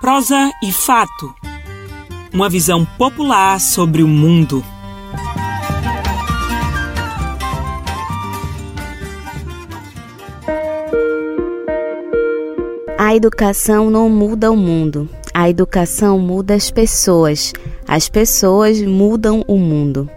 Prosa e fato. Uma visão popular sobre o mundo. A educação não muda o mundo. A educação muda as pessoas. As pessoas mudam o mundo.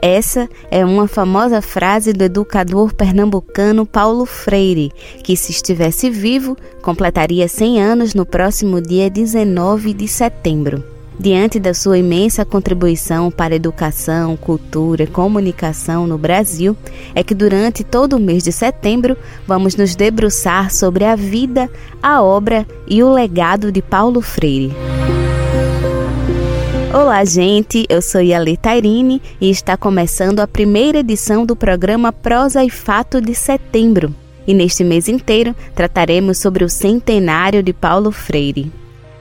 Essa é uma famosa frase do educador pernambucano Paulo Freire, que, se estivesse vivo, completaria 100 anos no próximo dia 19 de setembro. Diante da sua imensa contribuição para educação, cultura e comunicação no Brasil, é que durante todo o mês de setembro vamos nos debruçar sobre a vida, a obra e o legado de Paulo Freire. Olá, gente. Eu sou Yali Tairine e está começando a primeira edição do programa Prosa e Fato de setembro. E neste mês inteiro trataremos sobre o centenário de Paulo Freire.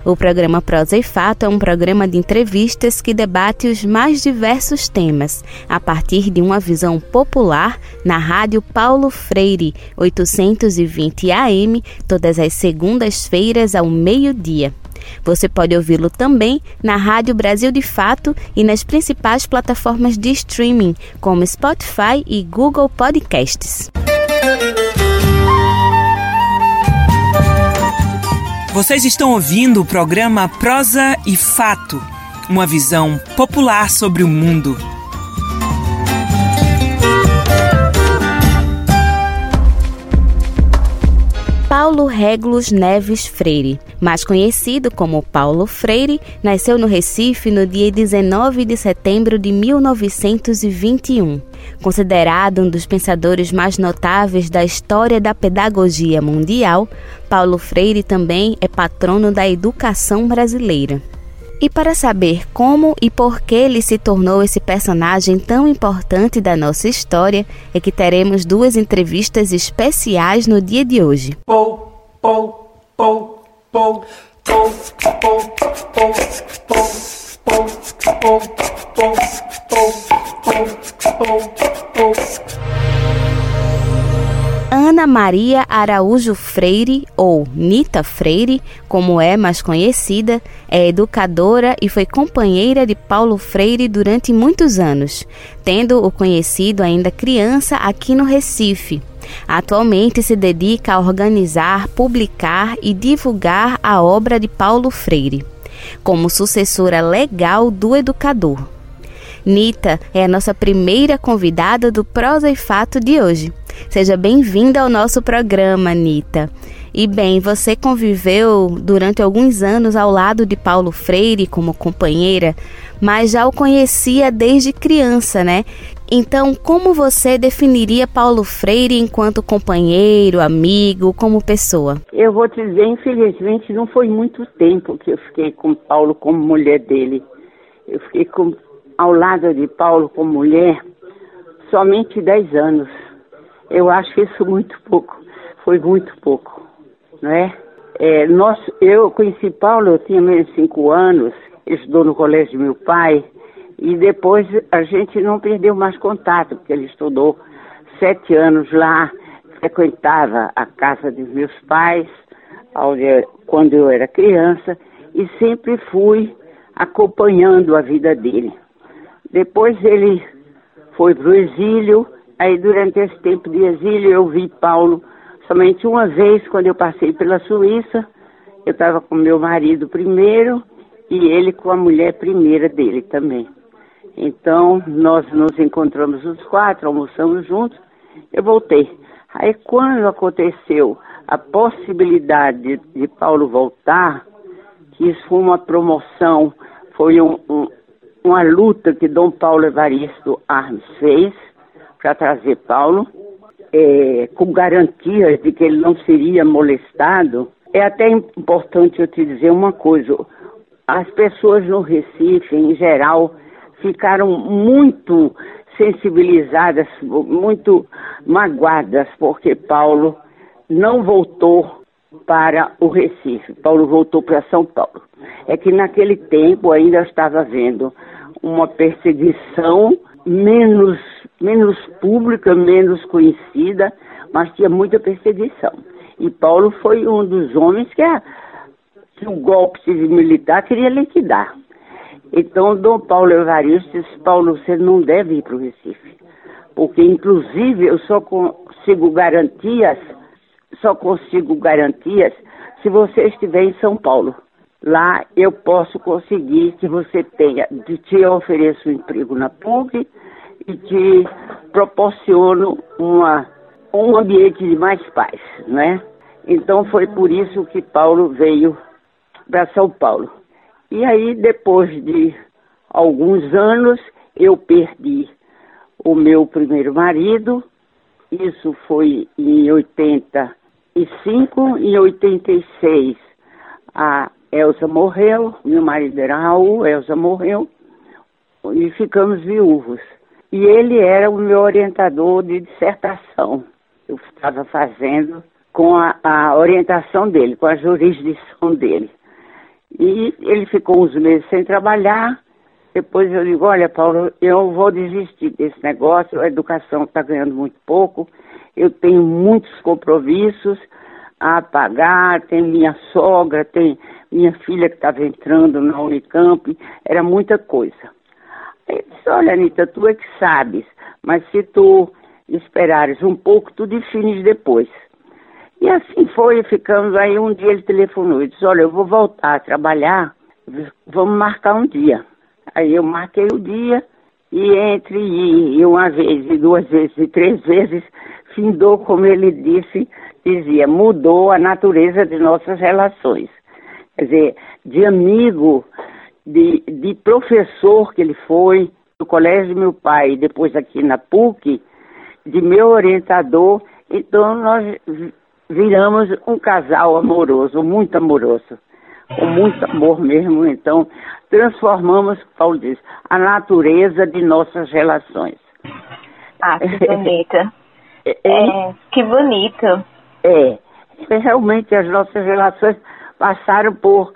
O programa Prosa e Fato é um programa de entrevistas que debate os mais diversos temas, a partir de uma visão popular na Rádio Paulo Freire, 820 AM, todas as segundas-feiras ao meio-dia. Você pode ouvi-lo também na Rádio Brasil de Fato e nas principais plataformas de streaming, como Spotify e Google Podcasts. Vocês estão ouvindo o programa Prosa e Fato, uma visão popular sobre o mundo. Paulo Regulus Neves Freire, mais conhecido como Paulo Freire, nasceu no Recife no dia 19 de setembro de 1921. Considerado um dos pensadores mais notáveis da história da pedagogia mundial, Paulo Freire também é patrono da educação brasileira. E para saber como e por que ele se tornou esse personagem tão importante da nossa história, é que teremos duas entrevistas especiais no dia de hoje. Pou, pou, pou, pou, pou, pou, pou, pou. Ana Maria Araújo Freire, ou Nita Freire, como é mais conhecida, é educadora e foi companheira de Paulo Freire durante muitos anos, tendo o conhecido ainda criança aqui no Recife. Atualmente se dedica a organizar, publicar e divulgar a obra de Paulo Freire, como sucessora legal do educador. Nita é a nossa primeira convidada do Prosa e Fato de hoje. Seja bem-vinda ao nosso programa, Anitta. E bem, você conviveu durante alguns anos ao lado de Paulo Freire como companheira, mas já o conhecia desde criança, né? Então, como você definiria Paulo Freire enquanto companheiro, amigo, como pessoa? Eu vou te dizer, infelizmente, não foi muito tempo que eu fiquei com Paulo como mulher dele. Eu fiquei com, ao lado de Paulo como mulher somente 10 anos. Eu acho isso muito pouco, foi muito pouco, não é? é nós, eu conheci Paulo, eu tinha menos cinco anos, estudou no colégio do meu pai, e depois a gente não perdeu mais contato, porque ele estudou sete anos lá, frequentava a casa dos meus pais, quando eu era criança, e sempre fui acompanhando a vida dele. Depois ele foi para o exílio, Aí, durante esse tempo de exílio, eu vi Paulo somente uma vez, quando eu passei pela Suíça. Eu estava com meu marido primeiro e ele com a mulher primeira dele também. Então, nós nos encontramos os quatro, almoçamos juntos, eu voltei. Aí, quando aconteceu a possibilidade de, Paulo voltar, que isso foi uma promoção, foi um, um, uma luta que Dom Paulo Evaristo Armes fez, para trazer Paulo, é, com garantias de que ele não seria molestado. É até importante eu te dizer uma coisa: as pessoas no Recife, em geral, ficaram muito sensibilizadas, muito magoadas, porque Paulo não voltou para o Recife, Paulo voltou para São Paulo. É que naquele tempo ainda estava havendo uma perseguição menos menos pública, menos conhecida, mas tinha muita perseguição. E Paulo foi um dos homens que que o golpe civil militar queria liquidar. Então, Dom Paulo Evaristo disse, Paulo, você não deve ir para o Recife. Porque, inclusive, eu só consigo garantias, só consigo garantias se você estiver em São Paulo. Lá eu posso conseguir que você tenha, te ofereço um emprego na PUC e te proporciono uma, um ambiente de mais paz, né? Então foi por isso que Paulo veio para São Paulo. E aí, depois de alguns anos, eu perdi o meu primeiro marido. Isso foi em 85, em 86 a Elsa morreu, meu marido era Raul, Elsa morreu, e ficamos viúvos. E ele era o meu orientador de dissertação. Eu estava fazendo com a, a orientação dele, com a jurisdição dele. E ele ficou uns meses sem trabalhar. Depois eu digo, olha, Paulo, eu vou desistir desse negócio, a educação está ganhando muito pouco, eu tenho muitos compromissos a pagar, tem minha sogra, tem minha filha que estava entrando na Unicamp, era muita coisa. Ele disse, olha, Anitta, tu é que sabes, mas se tu esperares um pouco, tu defines depois. E assim foi, ficamos aí, um dia ele telefonou e disse, olha, eu vou voltar a trabalhar, vamos marcar um dia. Aí eu marquei o dia e entre e uma vez, e duas vezes, e três vezes, findou, como ele disse, dizia, mudou a natureza de nossas relações. Quer dizer, de amigo, de, de professor que ele foi, no colégio do meu pai, depois aqui na PUC, de meu orientador, então nós viramos um casal amoroso, muito amoroso, com muito amor mesmo, então transformamos, Paulo diz, a natureza de nossas relações. Ah, que bonita. É, é, que bonito. É, realmente as nossas relações passaram por,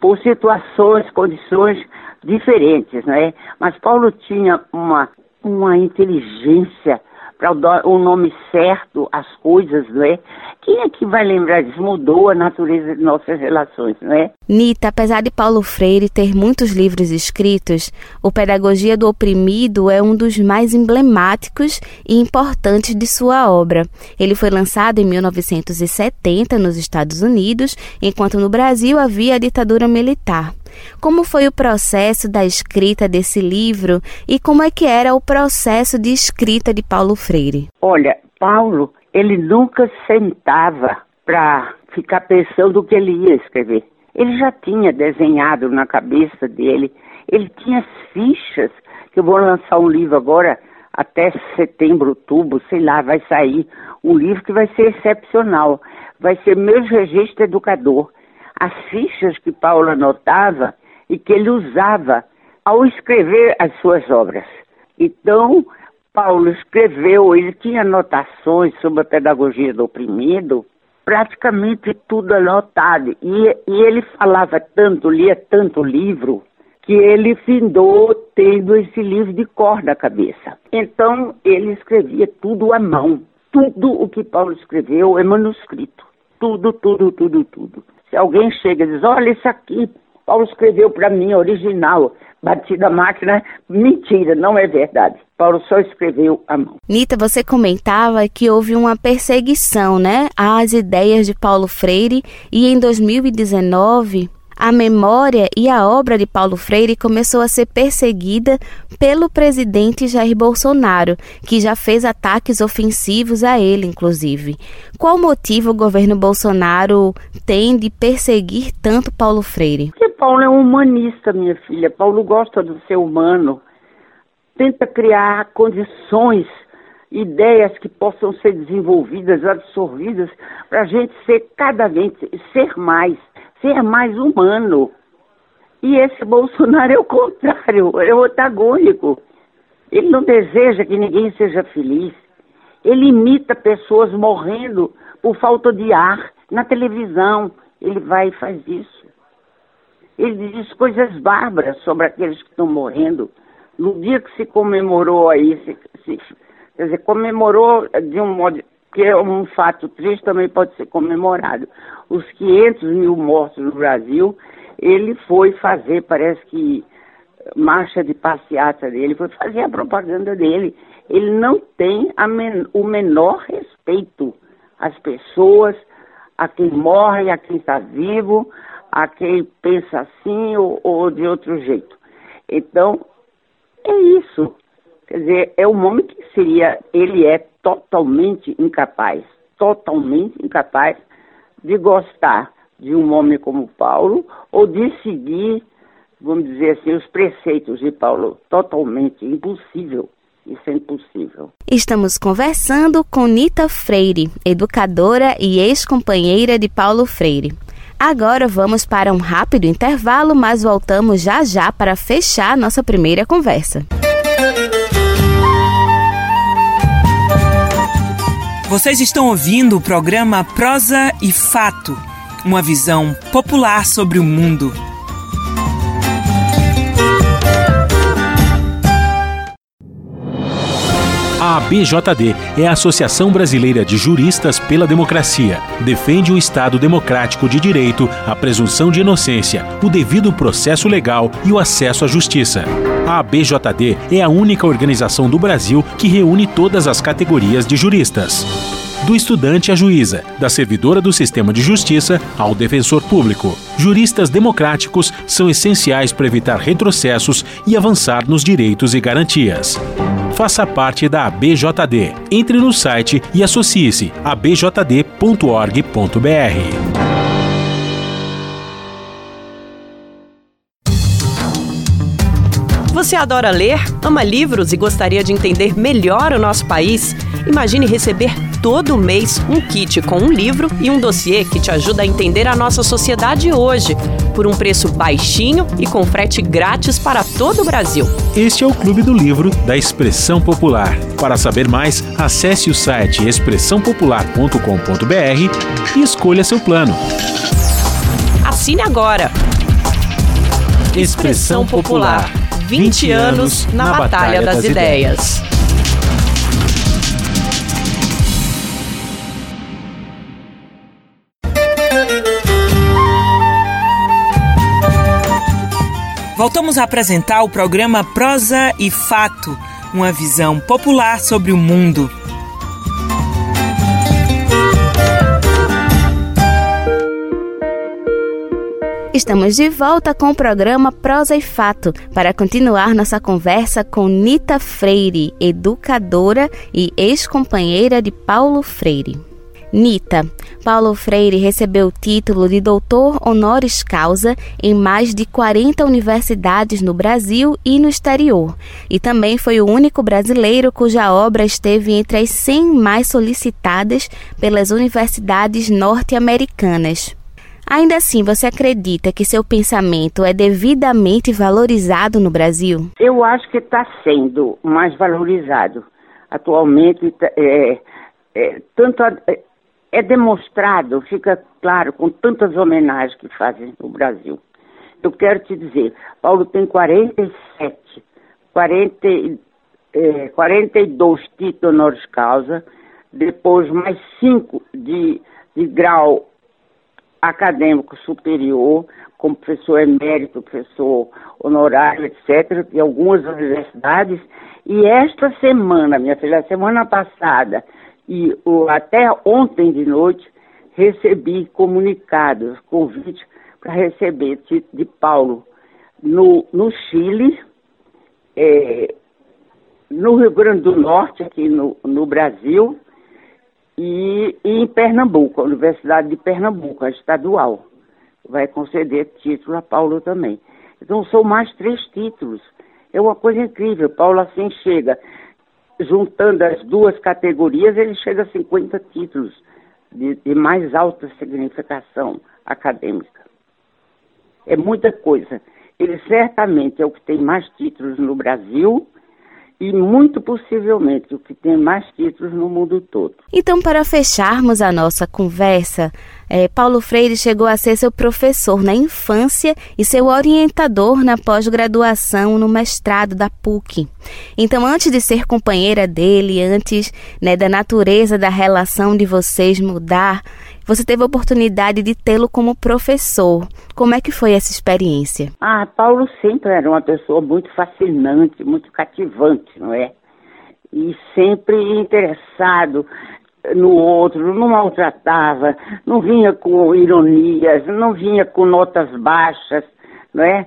por situações, condições diferentes, né? Mas Paulo tinha uma, uma inteligência para o nome certo às coisas, não é? Quem é que vai lembrar disso? Mudou a natureza de nossas relações, não é? Nita, apesar de Paulo Freire ter muitos livros escritos, o Pedagogia do Oprimido é um dos mais emblemáticos e importantes de sua obra. Ele foi lançado em 1970 nos Estados Unidos, enquanto no Brasil havia a ditadura militar. Como foi o processo da escrita desse livro e como é que era o processo de escrita de Paulo Freire? Olha, Paulo, ele nunca sentava para ficar pensando o que ele ia escrever. Ele já tinha desenhado na cabeça dele, ele tinha fichas, que eu vou lançar um livro agora, até setembro, outubro, sei lá, vai sair um livro que vai ser excepcional. Vai ser Meus Registros Educador as fichas que Paulo anotava e que ele usava ao escrever as suas obras. Então, Paulo escreveu, ele tinha anotações sobre a pedagogia do oprimido, praticamente tudo anotado. E, e ele falava tanto, lia tanto livro, que ele findou tendo esse livro de cor na cabeça. Então, ele escrevia tudo à mão. Tudo o que Paulo escreveu é manuscrito. Tudo, tudo, tudo, tudo. Se alguém chega e diz, olha isso aqui, Paulo escreveu para mim, original, batida máquina, mentira, não é verdade. Paulo só escreveu a mão. Nita, você comentava que houve uma perseguição, né, às ideias de Paulo Freire e em 2019 a memória e a obra de Paulo Freire começou a ser perseguida pelo presidente Jair Bolsonaro, que já fez ataques ofensivos a ele, inclusive. Qual motivo o governo Bolsonaro tem de perseguir tanto Paulo Freire? Porque Paulo é um humanista, minha filha. Paulo gosta do ser humano. Tenta criar condições ideias que possam ser desenvolvidas, absorvidas, para a gente ser cada vez, ser mais ser mais humano. E esse Bolsonaro é o contrário, é o antagônico. Ele não deseja que ninguém seja feliz. Ele imita pessoas morrendo por falta de ar na televisão. Ele vai e faz isso. Ele diz coisas bárbaras sobre aqueles que estão morrendo. No dia que se comemorou aí, se, se, quer dizer, comemorou de um modo que é um fato triste, também pode ser comemorado. Os 500 mil mortos no Brasil, ele foi fazer, parece que, marcha de passeata dele, foi fazer a propaganda dele. Ele não tem men o menor respeito às pessoas, a quem morre, a quem está vivo, a quem pensa assim ou, ou de outro jeito. Então, é isso. Quer dizer, é um homem que seria, ele é totalmente incapaz, totalmente incapaz de gostar de um homem como Paulo ou de seguir, vamos dizer assim, os preceitos de Paulo. Totalmente impossível. Isso é impossível. Estamos conversando com Nita Freire, educadora e ex-companheira de Paulo Freire. Agora vamos para um rápido intervalo, mas voltamos já já para fechar nossa primeira conversa. Vocês estão ouvindo o programa Prosa e Fato, uma visão popular sobre o mundo. A ABJD é a Associação Brasileira de Juristas pela Democracia. Defende o Estado democrático de direito, a presunção de inocência, o devido processo legal e o acesso à justiça. A ABJD é a única organização do Brasil que reúne todas as categorias de juristas do estudante à juíza, da servidora do sistema de justiça ao defensor público. Juristas democráticos são essenciais para evitar retrocessos e avançar nos direitos e garantias. Faça parte da ABJD. Entre no site e associe-se a Você adora ler, ama livros e gostaria de entender melhor o nosso país? Imagine receber todo mês um kit com um livro e um dossiê que te ajuda a entender a nossa sociedade hoje, por um preço baixinho e com frete grátis para todo o Brasil. Este é o Clube do Livro da Expressão Popular. Para saber mais, acesse o site expressãopopular.com.br e escolha seu plano. Assine agora! Expressão Popular. 20 anos na Batalha das Ideias. Voltamos a apresentar o programa Prosa e Fato, uma visão popular sobre o mundo. Estamos de volta com o programa Prosa e Fato para continuar nossa conversa com Nita Freire, educadora e ex-companheira de Paulo Freire. Nita, Paulo Freire recebeu o título de doutor honoris causa em mais de 40 universidades no Brasil e no exterior, e também foi o único brasileiro cuja obra esteve entre as 100 mais solicitadas pelas universidades norte-americanas. Ainda assim, você acredita que seu pensamento é devidamente valorizado no Brasil? Eu acho que está sendo mais valorizado. Atualmente, é, é, tanto a, é demonstrado, fica claro, com tantas homenagens que fazem no Brasil. Eu quero te dizer, Paulo tem 47, 40, é, 42 títulos honoris causa, depois mais cinco de, de grau acadêmico superior, como professor emérito, professor honorário, etc., de algumas universidades. E esta semana, minha filha, semana passada, e o, até ontem de noite recebi comunicados, convites para receber título de Paulo no, no Chile, é, no Rio Grande do Norte, aqui no, no Brasil, e, e, em Pernambuco, a Universidade de Pernambuco, a estadual. Vai conceder título a Paulo também. Então são mais três títulos. É uma coisa incrível. Paulo assim chega juntando as duas categorias, ele chega a 50 títulos de, de mais alta significação acadêmica. É muita coisa. Ele certamente é o que tem mais títulos no Brasil e muito possivelmente o que tem mais títulos no mundo todo. Então, para fecharmos a nossa conversa, é, Paulo Freire chegou a ser seu professor na infância e seu orientador na pós-graduação no mestrado da PUC. Então, antes de ser companheira dele, antes né, da natureza da relação de vocês mudar, você teve a oportunidade de tê-lo como professor. Como é que foi essa experiência? Ah, Paulo sempre era uma pessoa muito fascinante, muito cativante, não é? E sempre interessado no outro, não maltratava, não vinha com ironias, não vinha com notas baixas, não é?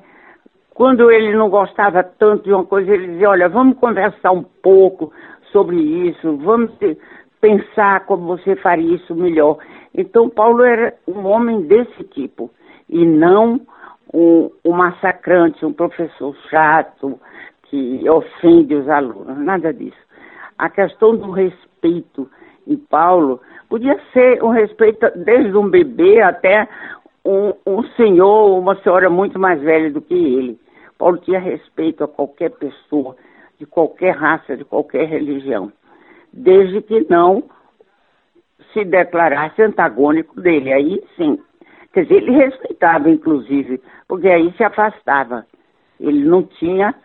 Quando ele não gostava tanto de uma coisa, ele dizia, olha, vamos conversar um pouco sobre isso, vamos pensar como você faria isso melhor. Então, Paulo era um homem desse tipo, e não um, um massacrante, um professor chato que ofende os alunos, nada disso. A questão do respeito em Paulo podia ser um respeito desde um bebê até um, um senhor, uma senhora muito mais velha do que ele. Paulo tinha respeito a qualquer pessoa, de qualquer raça, de qualquer religião, desde que não se declarasse antagônico dele. Aí sim. Quer dizer, ele respeitava, inclusive, porque aí se afastava. Ele não tinha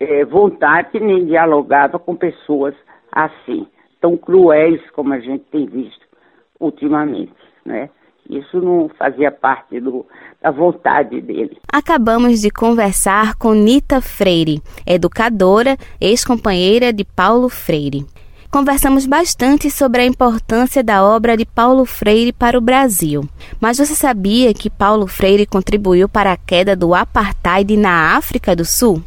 é, vontade nem dialogava com pessoas assim, tão cruéis como a gente tem visto ultimamente, né? Isso não fazia parte do, da vontade dele. Acabamos de conversar com Nita Freire, educadora, ex-companheira de Paulo Freire conversamos bastante sobre a importância da obra de Paulo Freire para o Brasil. Mas você sabia que Paulo Freire contribuiu para a queda do apartheid na África do Sul?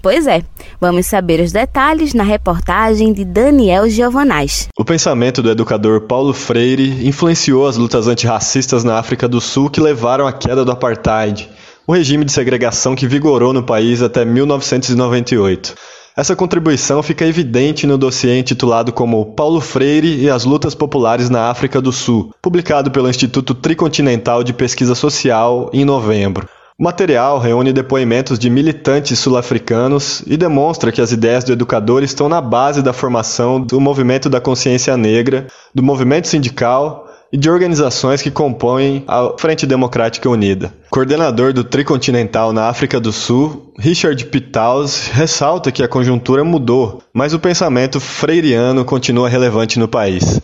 Pois é, vamos saber os detalhes na reportagem de Daniel Giovanais. O pensamento do educador Paulo Freire influenciou as lutas antirracistas na África do Sul que levaram à queda do apartheid, o regime de segregação que vigorou no país até 1998. Essa contribuição fica evidente no dossiê intitulado como Paulo Freire e as Lutas Populares na África do Sul, publicado pelo Instituto Tricontinental de Pesquisa Social em novembro. O material reúne depoimentos de militantes sul-africanos e demonstra que as ideias do educador estão na base da formação do movimento da consciência negra, do movimento sindical e de organizações que compõem a Frente Democrática Unida. Coordenador do Tricontinental na África do Sul, Richard Pittaus ressalta que a conjuntura mudou, mas o pensamento freiriano continua relevante no país.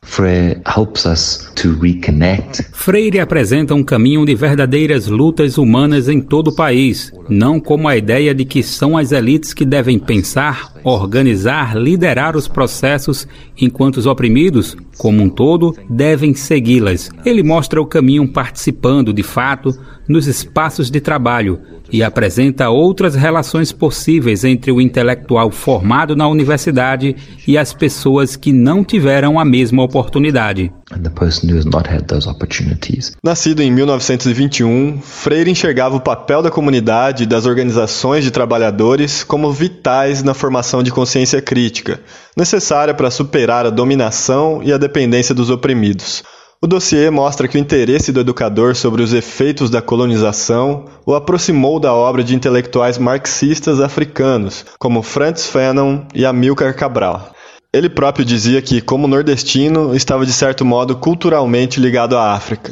Freire apresenta um caminho de verdadeiras lutas humanas em todo o país, não como a ideia de que são as elites que devem pensar, organizar, liderar os processos, enquanto os oprimidos, como um todo, devem segui-las. Ele mostra o caminho participando, de fato, nos espaços de trabalho e apresenta outras relações possíveis entre o intelectual formado na universidade e as pessoas que não tiveram a mesma oportunidade. Nascido em 1921, Freire enxergava o papel da comunidade e das organizações de trabalhadores como vitais na formação de consciência crítica, necessária para superar a dominação e a dependência dos oprimidos. O dossiê mostra que o interesse do educador sobre os efeitos da colonização o aproximou da obra de intelectuais marxistas africanos, como Frantz Fanon e Amilcar Cabral. Ele próprio dizia que, como nordestino, estava de certo modo culturalmente ligado à África.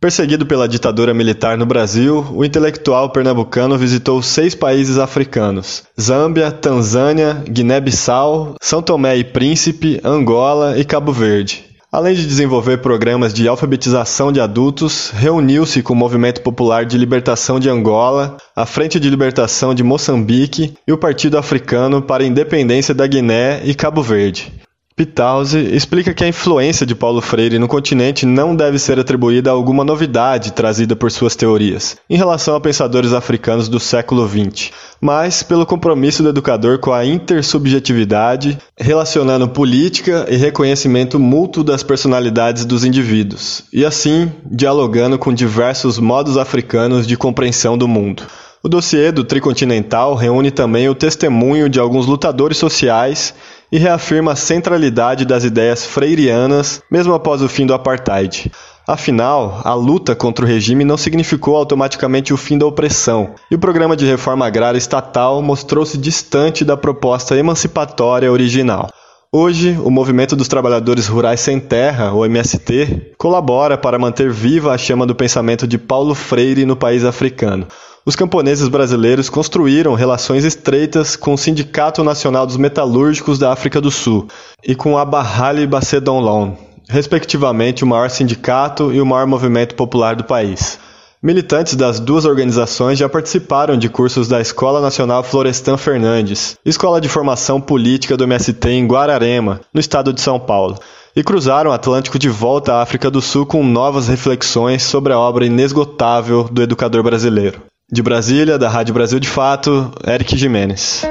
Perseguido pela ditadura militar no Brasil, o intelectual pernambucano visitou seis países africanos: Zâmbia, Tanzânia, Guiné-Bissau, São Tomé e Príncipe, Angola e Cabo Verde. Além de desenvolver programas de alfabetização de adultos, reuniu-se com o Movimento Popular de Libertação de Angola, a Frente de Libertação de Moçambique e o Partido Africano para a Independência da Guiné e Cabo Verde. Pittauzi explica que a influência de Paulo Freire no continente não deve ser atribuída a alguma novidade trazida por suas teorias, em relação a pensadores africanos do século XX, mas pelo compromisso do educador com a intersubjetividade, relacionando política e reconhecimento mútuo das personalidades dos indivíduos, e assim dialogando com diversos modos africanos de compreensão do mundo. O dossiê do Tricontinental reúne também o testemunho de alguns lutadores sociais e reafirma a centralidade das ideias freirianas mesmo após o fim do apartheid. Afinal, a luta contra o regime não significou automaticamente o fim da opressão, e o programa de reforma agrária estatal mostrou-se distante da proposta emancipatória original. Hoje, o Movimento dos Trabalhadores Rurais Sem Terra, o MST, colabora para manter viva a chama do pensamento de Paulo Freire no país africano. Os camponeses brasileiros construíram relações estreitas com o Sindicato Nacional dos Metalúrgicos da África do Sul e com a Bahali Bacedonlon, respectivamente o maior sindicato e o maior movimento popular do país. Militantes das duas organizações já participaram de cursos da Escola Nacional Florestan Fernandes, escola de formação política do MST em Guararema, no estado de São Paulo, e cruzaram o Atlântico de volta à África do Sul com novas reflexões sobre a obra inesgotável do educador brasileiro. De Brasília, da Rádio Brasil de Fato, Eric Jimenez.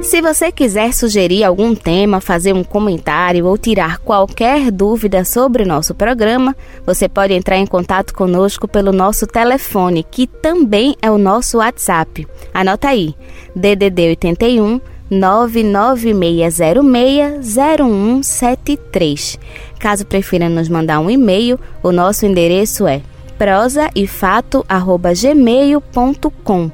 Se você quiser sugerir algum tema, fazer um comentário ou tirar qualquer dúvida sobre o nosso programa, você pode entrar em contato conosco pelo nosso telefone, que também é o nosso WhatsApp. Anota aí: DDD 81 996060173. Caso prefira nos mandar um e-mail, o nosso endereço é prosaifato@gmail.com.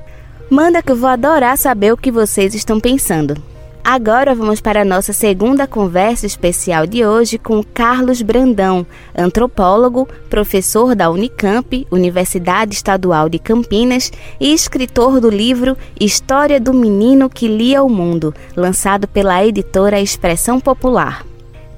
Manda que eu vou adorar saber o que vocês estão pensando. Agora vamos para a nossa segunda conversa especial de hoje com Carlos Brandão, antropólogo, professor da Unicamp, Universidade Estadual de Campinas, e escritor do livro História do Menino que Lia o Mundo, lançado pela editora Expressão Popular.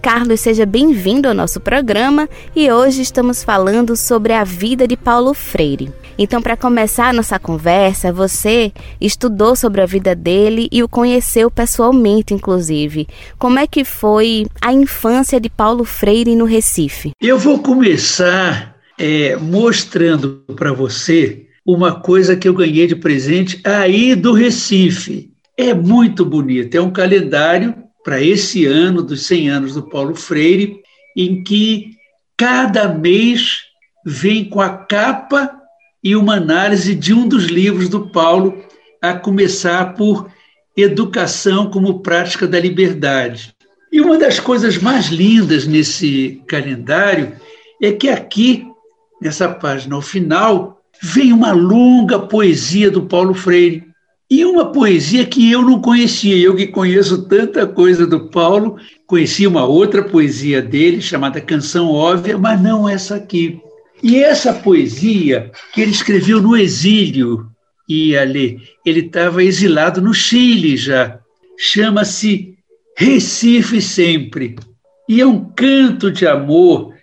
Carlos, seja bem-vindo ao nosso programa e hoje estamos falando sobre a vida de Paulo Freire. Então, para começar a nossa conversa, você estudou sobre a vida dele e o conheceu pessoalmente, inclusive. Como é que foi a infância de Paulo Freire no Recife? Eu vou começar é, mostrando para você uma coisa que eu ganhei de presente aí do Recife. É muito bonito, é um calendário para esse ano dos 100 anos do Paulo Freire, em que cada mês vem com a capa e uma análise de um dos livros do Paulo, a começar por Educação como Prática da Liberdade. E uma das coisas mais lindas nesse calendário é que aqui, nessa página ao final, vem uma longa poesia do Paulo Freire, e uma poesia que eu não conhecia, eu que conheço tanta coisa do Paulo, conheci uma outra poesia dele, chamada Canção Óbvia, mas não essa aqui. E essa poesia que ele escreveu no exílio, e ali, ele estava exilado no Chile já, chama-se Recife Sempre. E é um canto de amor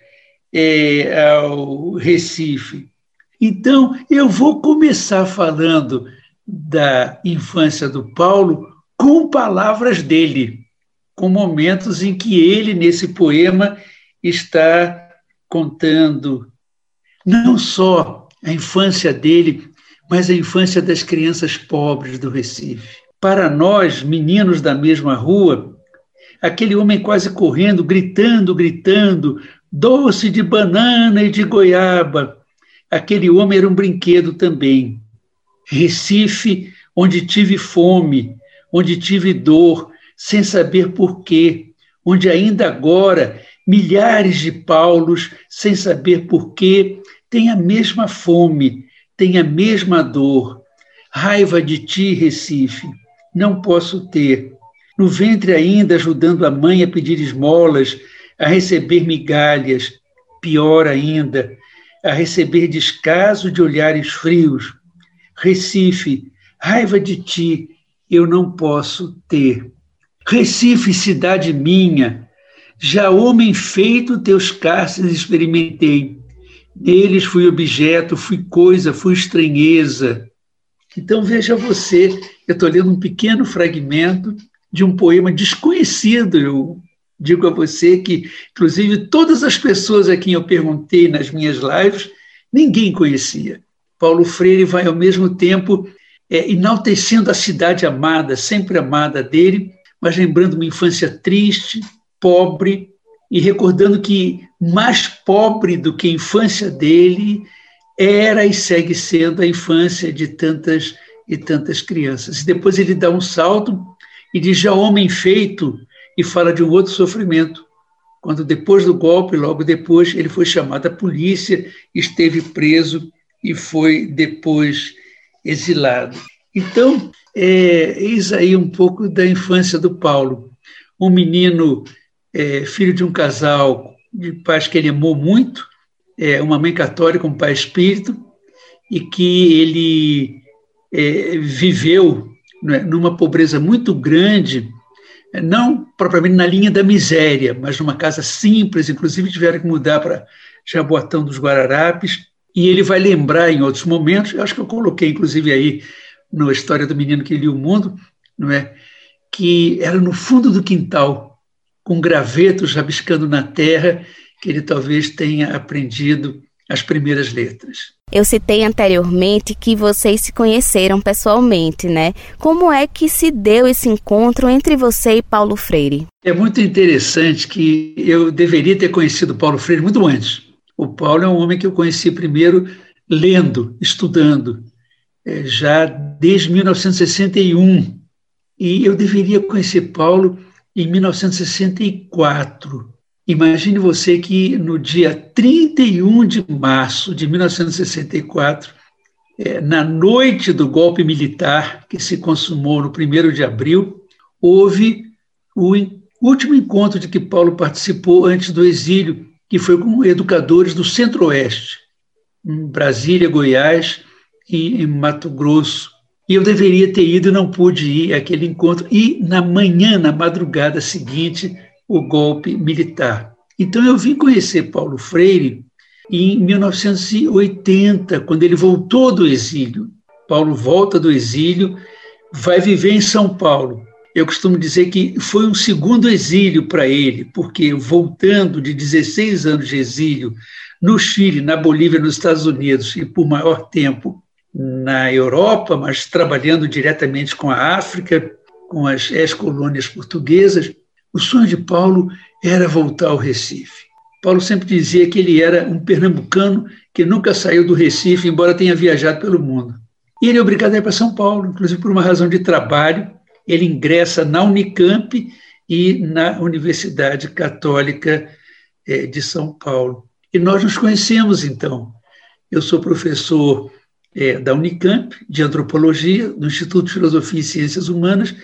é, ao Recife. Então, eu vou começar falando da infância do Paulo com palavras dele, com momentos em que ele, nesse poema, está contando não só a infância dele, mas a infância das crianças pobres do Recife. Para nós, meninos da mesma rua, aquele homem quase correndo, gritando, gritando, doce de banana e de goiaba. Aquele homem era um brinquedo também. Recife, onde tive fome, onde tive dor, sem saber por quê, onde ainda agora milhares de Paulos, sem saber por quê, têm a mesma fome, têm a mesma dor. Raiva de ti, Recife, não posso ter. No ventre ainda ajudando a mãe a pedir esmolas, a receber migalhas, pior ainda, a receber descaso de olhares frios, Recife, raiva de ti eu não posso ter. Recife, cidade minha, já homem feito teus cárceres experimentei. Neles fui objeto, fui coisa, fui estranheza. Então veja você, eu estou lendo um pequeno fragmento de um poema desconhecido. Eu digo a você que, inclusive, todas as pessoas a quem eu perguntei nas minhas lives, ninguém conhecia. Paulo Freire vai, ao mesmo tempo, é, enaltecendo a cidade amada, sempre amada dele, mas lembrando uma infância triste, pobre, e recordando que mais pobre do que a infância dele era e segue sendo a infância de tantas e tantas crianças. E depois ele dá um salto e diz já homem feito e fala de um outro sofrimento, quando depois do golpe, logo depois, ele foi chamado à polícia, esteve preso e foi depois exilado. Então, é, eis aí um pouco da infância do Paulo. Um menino, é, filho de um casal de pais que ele amou muito, é, uma mãe católica, um pai espírito, e que ele é, viveu né, numa pobreza muito grande, não propriamente na linha da miséria, mas numa casa simples, inclusive tiveram que mudar para Jaboatão dos Guararapes, e ele vai lembrar em outros momentos, acho que eu coloquei inclusive aí na história do menino que lia o mundo, não é? Que era no fundo do quintal, com gravetos rabiscando na terra, que ele talvez tenha aprendido as primeiras letras. Eu citei anteriormente que vocês se conheceram pessoalmente, né? Como é que se deu esse encontro entre você e Paulo Freire? É muito interessante que eu deveria ter conhecido Paulo Freire muito antes. O Paulo é um homem que eu conheci primeiro lendo, estudando, é, já desde 1961. E eu deveria conhecer Paulo em 1964. Imagine você que no dia 31 de março de 1964, é, na noite do golpe militar que se consumou no 1 de abril, houve o último encontro de que Paulo participou antes do exílio, que foi com educadores do Centro-Oeste, em Brasília, Goiás e em Mato Grosso. E eu deveria ter ido e não pude ir àquele encontro. E na manhã, na madrugada seguinte, o golpe militar. Então eu vim conhecer Paulo Freire em 1980, quando ele voltou do exílio. Paulo volta do exílio, vai viver em São Paulo. Eu costumo dizer que foi um segundo exílio para ele, porque voltando de 16 anos de exílio no Chile, na Bolívia, nos Estados Unidos e por maior tempo na Europa, mas trabalhando diretamente com a África, com as ex-colônias portuguesas, o sonho de Paulo era voltar ao Recife. Paulo sempre dizia que ele era um pernambucano que nunca saiu do Recife, embora tenha viajado pelo mundo. E ele é obrigado a ir para São Paulo, inclusive por uma razão de trabalho. Ele ingressa na Unicamp e na Universidade Católica eh, de São Paulo. E nós nos conhecemos, então. Eu sou professor eh, da Unicamp, de Antropologia, do Instituto de Filosofia e Ciências Humanas,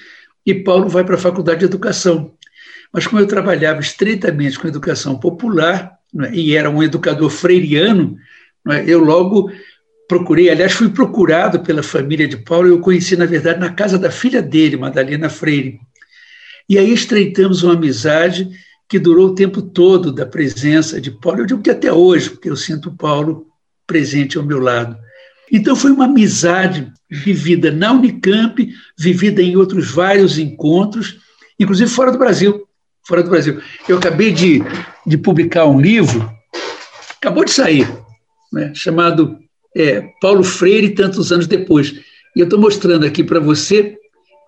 e Paulo vai para a Faculdade de Educação. Mas como eu trabalhava estreitamente com educação popular, é, e era um educador freiriano, é, eu logo procurei, aliás, fui procurado pela família de Paulo, eu conheci, na verdade, na casa da filha dele, Madalena Freire. E aí estreitamos uma amizade que durou o tempo todo da presença de Paulo, eu digo que até hoje, porque eu sinto o Paulo presente ao meu lado. Então foi uma amizade vivida na Unicamp, vivida em outros vários encontros, inclusive fora do Brasil fora do Brasil. Eu acabei de, de publicar um livro, acabou de sair, né, chamado é, Paulo Freire, tantos anos depois. E eu estou mostrando aqui para você,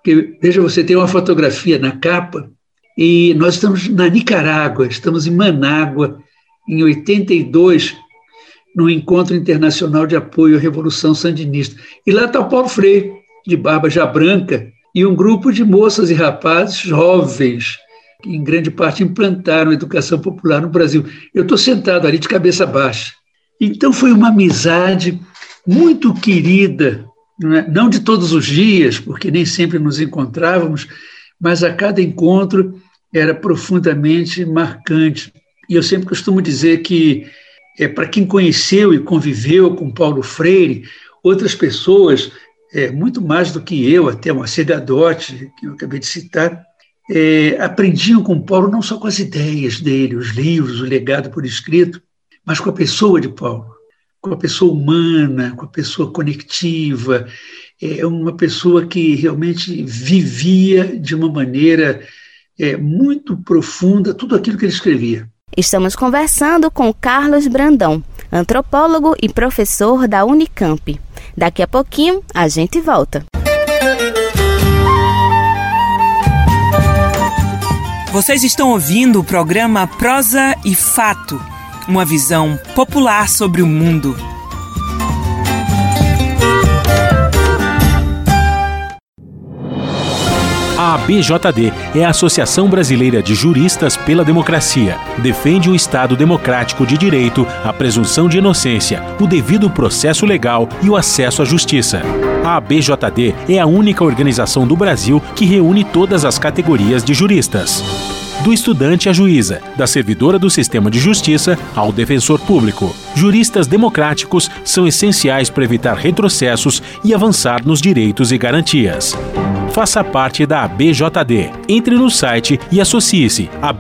que, veja, você tem uma fotografia na capa, e nós estamos na Nicarágua, estamos em Manágua, em 82, no Encontro Internacional de Apoio à Revolução Sandinista. E lá está Paulo Freire, de barba já branca, e um grupo de moças e rapazes jovens, que em grande parte implantaram a educação popular no Brasil. Eu estou sentado ali de cabeça baixa. Então foi uma amizade muito querida, não, é? não de todos os dias, porque nem sempre nos encontrávamos, mas a cada encontro era profundamente marcante. E eu sempre costumo dizer que, é, para quem conheceu e conviveu com Paulo Freire, outras pessoas, é, muito mais do que eu, até uma Segadotti, que eu acabei de citar, é, aprendiam com Paulo não só com as ideias dele, os livros, o legado por escrito, mas com a pessoa de Paulo, com a pessoa humana, com a pessoa conectiva, é uma pessoa que realmente vivia de uma maneira é, muito profunda tudo aquilo que ele escrevia. Estamos conversando com Carlos Brandão, antropólogo e professor da Unicamp. Daqui a pouquinho a gente volta. Vocês estão ouvindo o programa Prosa e Fato, uma visão popular sobre o mundo. A ABJD é a Associação Brasileira de Juristas pela Democracia. Defende o Estado democrático de direito, a presunção de inocência, o devido processo legal e o acesso à justiça. A ABJD é a única organização do Brasil que reúne todas as categorias de juristas do estudante à juíza, da servidora do sistema de justiça ao defensor público. Juristas democráticos são essenciais para evitar retrocessos e avançar nos direitos e garantias. Faça parte da ABJD. Entre no site e associe-se a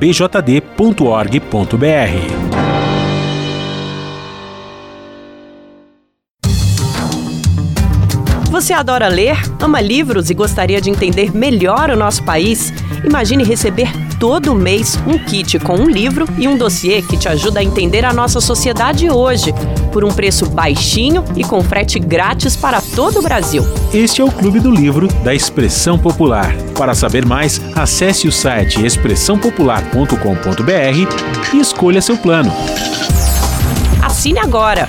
Você adora ler, ama livros e gostaria de entender melhor o nosso país? Imagine receber todo mês um kit com um livro e um dossiê que te ajuda a entender a nossa sociedade hoje, por um preço baixinho e com frete grátis para todo o Brasil. Este é o Clube do Livro da Expressão Popular. Para saber mais, acesse o site expressãopopular.com.br e escolha seu plano. Assine agora!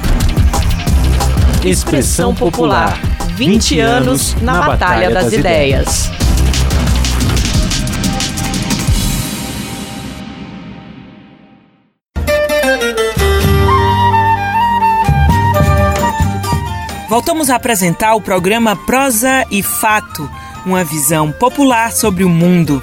Expressão Popular 20 anos na Batalha das Ideias. Voltamos a apresentar o programa Prosa e Fato, uma visão popular sobre o mundo.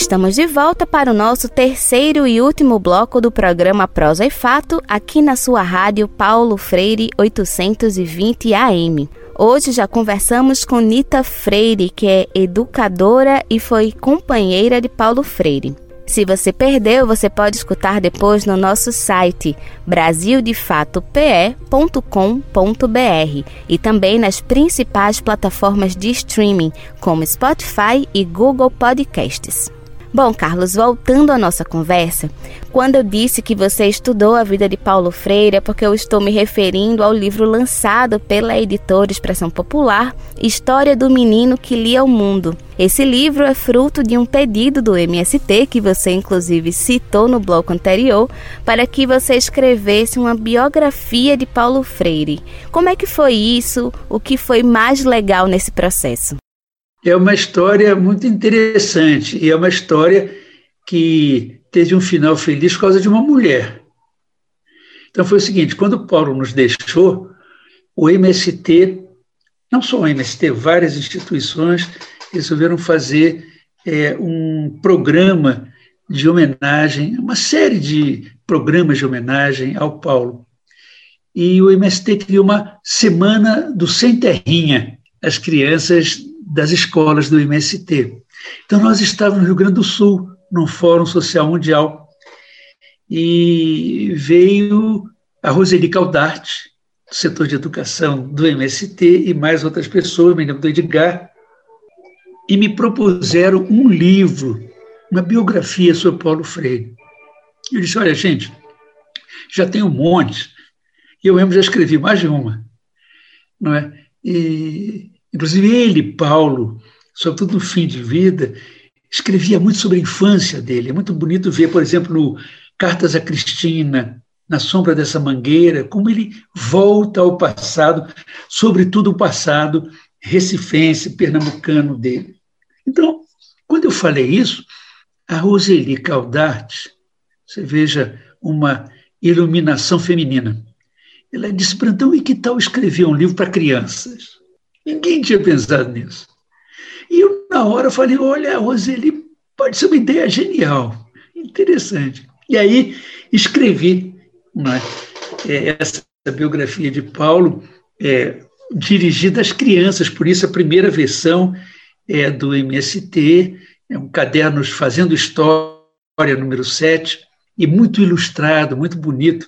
Estamos de volta para o nosso terceiro e último bloco do programa Prosa e Fato, aqui na sua rádio Paulo Freire 820 AM. Hoje já conversamos com Nita Freire, que é educadora e foi companheira de Paulo Freire. Se você perdeu, você pode escutar depois no nosso site brasildefatope.com.br e também nas principais plataformas de streaming, como Spotify e Google Podcasts. Bom, Carlos, voltando à nossa conversa, quando eu disse que você estudou a vida de Paulo Freire é porque eu estou me referindo ao livro lançado pela editora Expressão Popular, História do Menino que Lia o Mundo. Esse livro é fruto de um pedido do MST, que você inclusive citou no bloco anterior, para que você escrevesse uma biografia de Paulo Freire. Como é que foi isso? O que foi mais legal nesse processo? É uma história muito interessante e é uma história que teve um final feliz por causa de uma mulher. Então foi o seguinte: quando Paulo nos deixou, o MST, não só o MST, várias instituições resolveram fazer é, um programa de homenagem, uma série de programas de homenagem ao Paulo. E o MST criou uma semana do Sem Terrinha. As crianças das escolas do MST. Então, nós estávamos no Rio Grande do Sul, num Fórum Social Mundial, e veio a Roseli Caldarte, do setor de educação do MST, e mais outras pessoas, me lembro do Edgar, e me propuseram um livro, uma biografia sobre Paulo Freire. Eu disse: olha, gente, já tem um monte, e eu mesmo já escrevi mais de uma, não é? E Inclusive ele, Paulo, sobretudo no fim de vida, escrevia muito sobre a infância dele. É muito bonito ver, por exemplo, no Cartas a Cristina, na sombra dessa mangueira, como ele volta ao passado, sobretudo o passado recifense, pernambucano dele. Então, quando eu falei isso, a Roseli Caldarte, você veja uma iluminação feminina. Ela disse, Brandão, e que tal escrever um livro para crianças? Ninguém tinha pensado nisso. E eu, na hora, falei: olha, Roseli, pode ser uma ideia genial, interessante. E aí escrevi né, essa biografia de Paulo, é, dirigida às crianças, por isso a primeira versão é do MST, é um caderno Fazendo História, número 7, e muito ilustrado, muito bonito.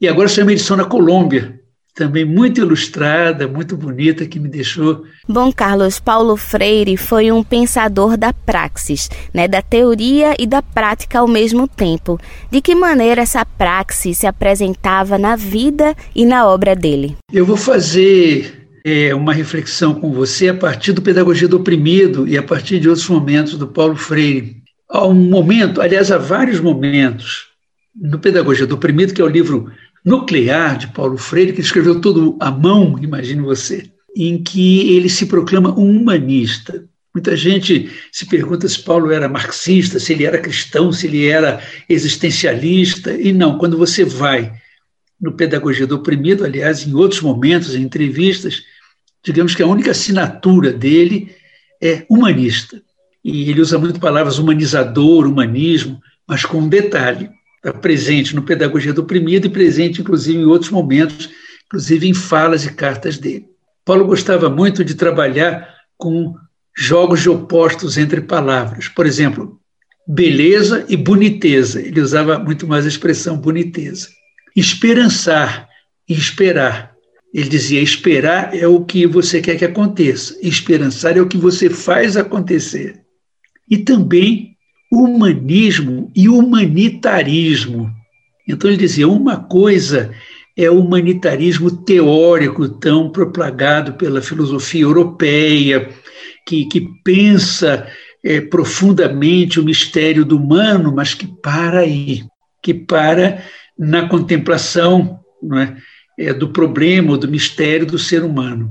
E agora saiu uma edição na Colômbia, também muito ilustrada, muito bonita, que me deixou. Bom, Carlos, Paulo Freire foi um pensador da praxis, né, da teoria e da prática ao mesmo tempo. De que maneira essa praxis se apresentava na vida e na obra dele? Eu vou fazer é, uma reflexão com você a partir do Pedagogia do Oprimido e a partir de outros momentos do Paulo Freire. Há um momento, aliás, há vários momentos no Pedagogia do Oprimido, que é o livro nuclear de Paulo Freire, que escreveu todo à mão, imagine você, em que ele se proclama um humanista. Muita gente se pergunta se Paulo era marxista, se ele era cristão, se ele era existencialista. E não, quando você vai no Pedagogia do Oprimido, aliás, em outros momentos, em entrevistas, digamos que a única assinatura dele é humanista. E ele usa muito palavras humanizador, humanismo, mas com um detalhe: presente no Pedagogia do Oprimido e presente, inclusive, em outros momentos, inclusive em falas e cartas dele. Paulo gostava muito de trabalhar com jogos de opostos entre palavras. Por exemplo, beleza e boniteza. Ele usava muito mais a expressão boniteza. Esperançar e esperar. Ele dizia: esperar é o que você quer que aconteça, esperançar é o que você faz acontecer. E também humanismo e humanitarismo. Então ele dizia: uma coisa é o humanitarismo teórico tão propagado pela filosofia europeia, que, que pensa é, profundamente o mistério do humano, mas que para aí, que para na contemplação não é, é, do problema, do mistério do ser humano.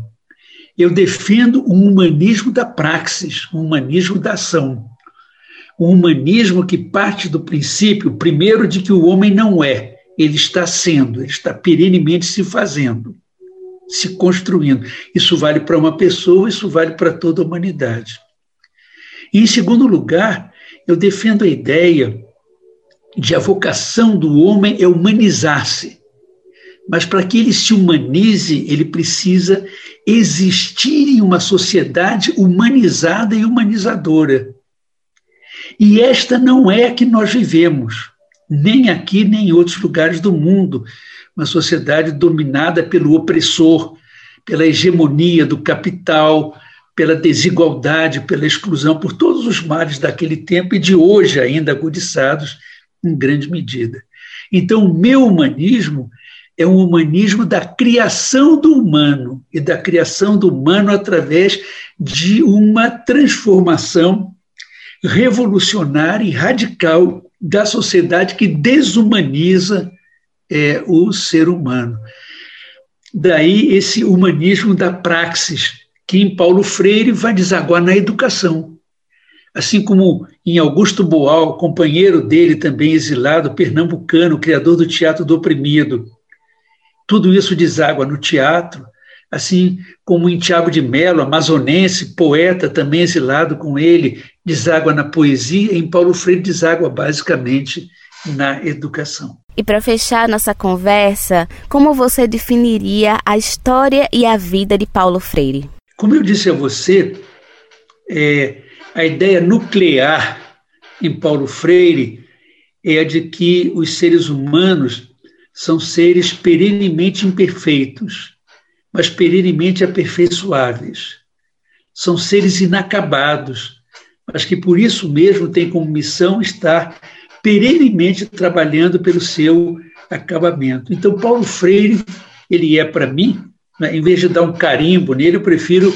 Eu defendo um humanismo da praxis, um humanismo da ação. Um humanismo que parte do princípio, primeiro, de que o homem não é, ele está sendo, ele está perenemente se fazendo, se construindo. Isso vale para uma pessoa, isso vale para toda a humanidade. E, em segundo lugar, eu defendo a ideia de a vocação do homem é humanizar-se. Mas para que ele se humanize, ele precisa existir em uma sociedade humanizada e humanizadora. E esta não é a que nós vivemos, nem aqui, nem em outros lugares do mundo. Uma sociedade dominada pelo opressor, pela hegemonia do capital, pela desigualdade, pela exclusão, por todos os males daquele tempo e de hoje ainda agudiçados em grande medida. Então, o meu humanismo é um humanismo da criação do humano e da criação do humano através de uma transformação revolucionária e radical da sociedade que desumaniza é, o ser humano. Daí esse humanismo da praxis, que em Paulo Freire vai desaguar na educação assim como em Augusto Boal, companheiro dele também exilado, pernambucano, criador do Teatro do Oprimido. Tudo isso deságua no teatro, assim como em Tiago de Mello, amazonense, poeta também exilado com ele, deságua na poesia, em Paulo Freire deságua basicamente na educação. E para fechar nossa conversa, como você definiria a história e a vida de Paulo Freire? Como eu disse a você, é, a ideia nuclear em Paulo Freire é a de que os seres humanos são seres perenemente imperfeitos, mas perenemente aperfeiçoáveis. São seres inacabados, mas que por isso mesmo têm como missão estar perenemente trabalhando pelo seu acabamento. Então, Paulo Freire, ele é para mim, né, em vez de dar um carimbo nele, eu prefiro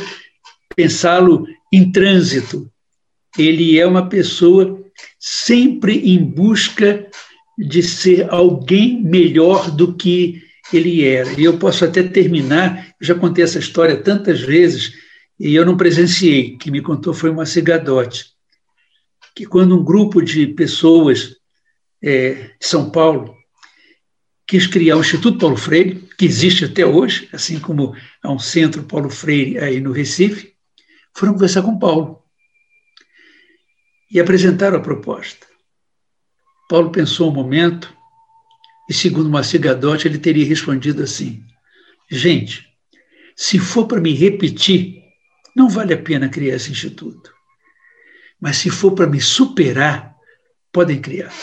pensá-lo em trânsito, ele é uma pessoa sempre em busca de ser alguém melhor do que ele era. E eu posso até terminar, já contei essa história tantas vezes, e eu não presenciei, que me contou foi uma cigadote, que quando um grupo de pessoas é, de São Paulo quis criar o Instituto Paulo Freire, que existe até hoje, assim como há um centro Paulo Freire aí no Recife, foram conversar com Paulo e apresentaram a proposta. Paulo pensou um momento e, segundo Macigadotti, ele teria respondido assim: Gente, se for para me repetir, não vale a pena criar esse instituto. Mas se for para me superar, podem criar.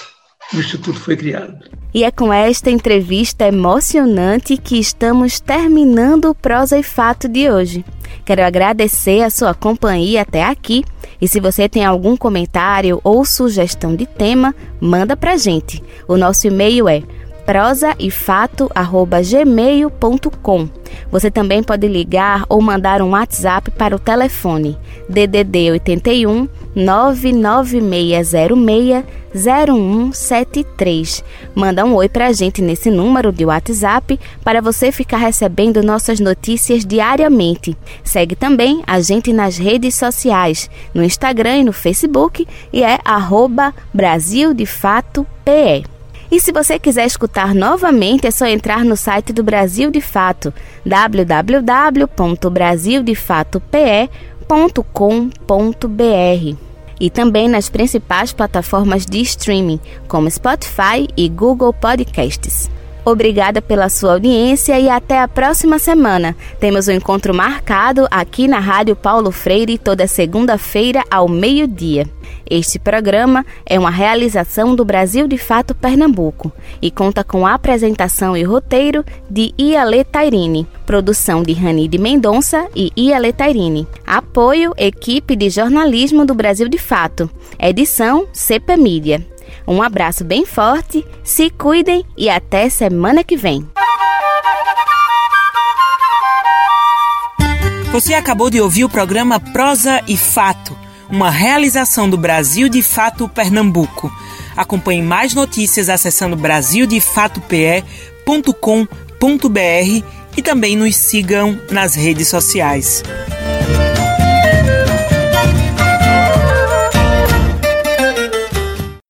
O instituto foi criado. E é com esta entrevista emocionante que estamos terminando o Prosa e Fato de hoje. Quero agradecer a sua companhia até aqui e se você tem algum comentário ou sugestão de tema, manda pra gente. O nosso e-mail é prosaefato@gmail.com. Você também pode ligar ou mandar um WhatsApp para o telefone DDD 81 99606 0173. Manda um oi pra gente nesse número de WhatsApp para você ficar recebendo nossas notícias diariamente. Segue também a gente nas redes sociais, no Instagram e no Facebook, e é arroba Brasil de Fato PE. E se você quiser escutar novamente, é só entrar no site do Brasil de Fato, www.brasildefatope.com.br e também nas principais plataformas de streaming, como Spotify e Google Podcasts. Obrigada pela sua audiência e até a próxima semana. Temos um encontro marcado aqui na Rádio Paulo Freire toda segunda-feira ao meio-dia. Este programa é uma realização do Brasil de Fato Pernambuco e conta com a apresentação e roteiro de Iale Tairine, produção de Rani de Mendonça e Iale Tairine. Apoio equipe de jornalismo do Brasil de Fato. Edição CP Mídia. Um abraço bem forte, se cuidem e até semana que vem. Você acabou de ouvir o programa Prosa e Fato, uma realização do Brasil de Fato Pernambuco. Acompanhe mais notícias acessando brasildefatope.com.br e também nos sigam nas redes sociais.